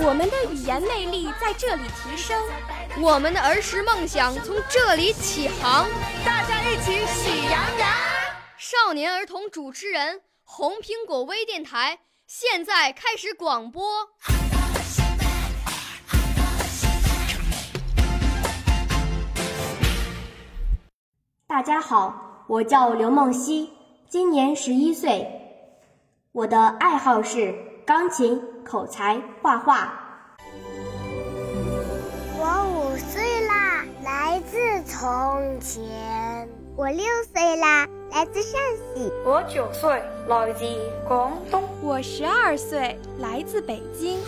我们的语言魅力在这里提升，我们的儿时梦想从这里起航。大家一起喜羊羊。少年儿童主持人，红苹果微电台。现在开始广播。大家好，我叫刘梦溪，今年十一岁，我的爱好是钢琴、口才、画画。我五岁啦，来自从前。我六岁啦。来自陕西，我九岁，来自广东，我十二岁，来自北京。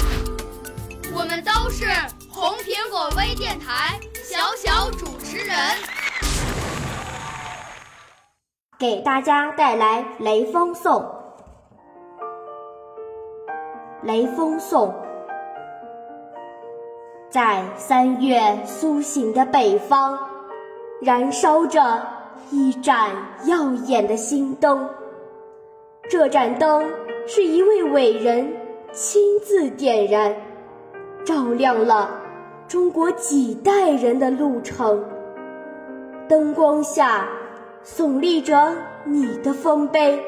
我们都是红苹果微电台小小主持人，给大家带来《雷锋颂》。雷锋颂，在三月苏醒的北方，燃烧着。一盏耀眼的星灯，这盏灯是一位伟人亲自点燃，照亮了中国几代人的路程。灯光下耸立着你的丰碑，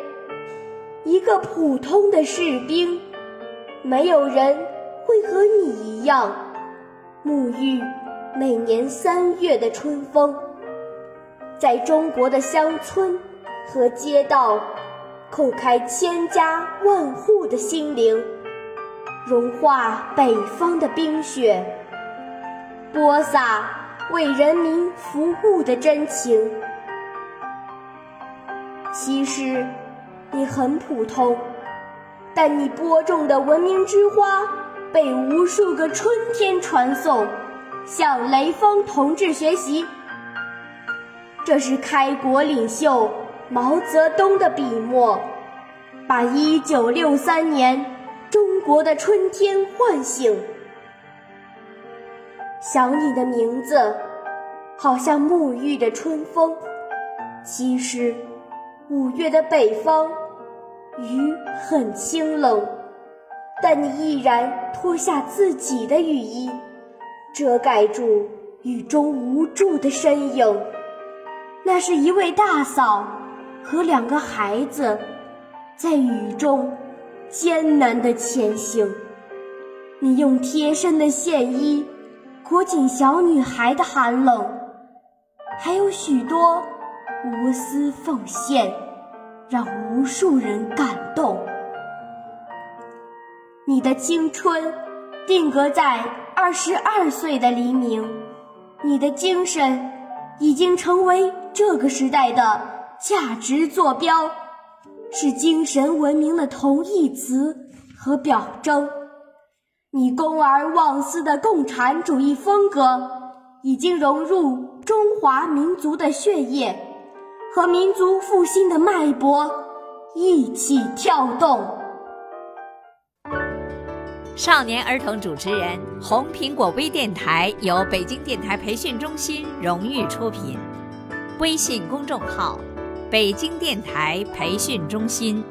一个普通的士兵，没有人会和你一样沐浴每年三月的春风。在中国的乡村和街道，叩开千家万户的心灵，融化北方的冰雪，播撒为人民服务的真情。其实你很普通，但你播种的文明之花，被无数个春天传颂，向雷锋同志学习。这是开国领袖毛泽东的笔墨，把一九六三年中国的春天唤醒。想你的名字，好像沐浴着春风。其实，五月的北方，雨很清冷，但你依然脱下自己的雨衣，遮盖住雨中无助的身影。那是一位大嫂和两个孩子，在雨中艰难的前行。你用贴身的线衣裹紧小女孩的寒冷，还有许多无私奉献，让无数人感动。你的青春定格在二十二岁的黎明，你的精神已经成为。这个时代的价值坐标，是精神文明的同义词和表征。你公而忘私的共产主义风格，已经融入中华民族的血液，和民族复兴的脉搏一起跳动。少年儿童主持人，红苹果微电台由北京电台培训中心荣誉出品。微信公众号：北京电台培训中心。